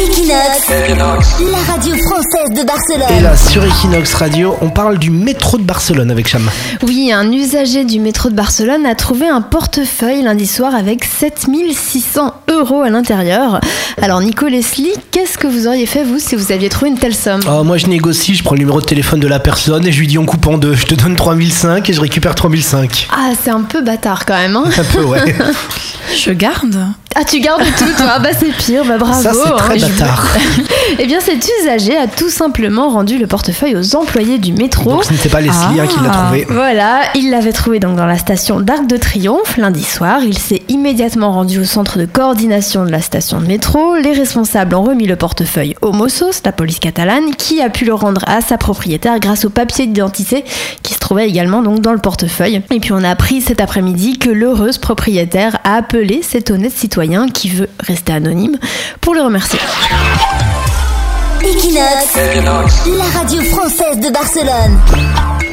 Equinox, la radio française de Barcelone. Et là, sur Equinox Radio, on parle du métro de Barcelone avec Cham. Oui, un usager du métro de Barcelone a trouvé un portefeuille lundi soir avec 7600 euros à l'intérieur. Alors, Nico Leslie, qu'est-ce que vous auriez fait, vous, si vous aviez trouvé une telle somme? Oh, moi, je négocie, je prends le numéro de téléphone de la personne et je lui dis en coupant deux. Je te donne 3005 et je récupère 3005. Ah, c'est un peu bâtard quand même, hein? Un peu, ouais. Je garde. Ah, tu gardes tout, toi Bah, c'est pire, bah bravo Ça, c'est très hein. bâtard. Eh bien, cet usager a tout simplement rendu le portefeuille aux employés du métro. Donc, ce n'était pas Leslie hein, qui l'a Ah. trouvé. Voilà, il l'avait trouvé donc dans la station d'Arc de Triomphe lundi soir. Il s'est immédiatement rendu au centre de coordination de la station de métro. Les responsables ont remis le portefeuille au Mossos, la police catalane, qui a pu le rendre à sa propriétaire grâce au papier d'identité qui se trouvait également donc dans le portefeuille. Et puis on a appris cet après-midi que l'heureuse propriétaire a appelé cet honnête citoyen qui veut rester anonyme pour le remercier. Equinox, la radio française de Barcelone.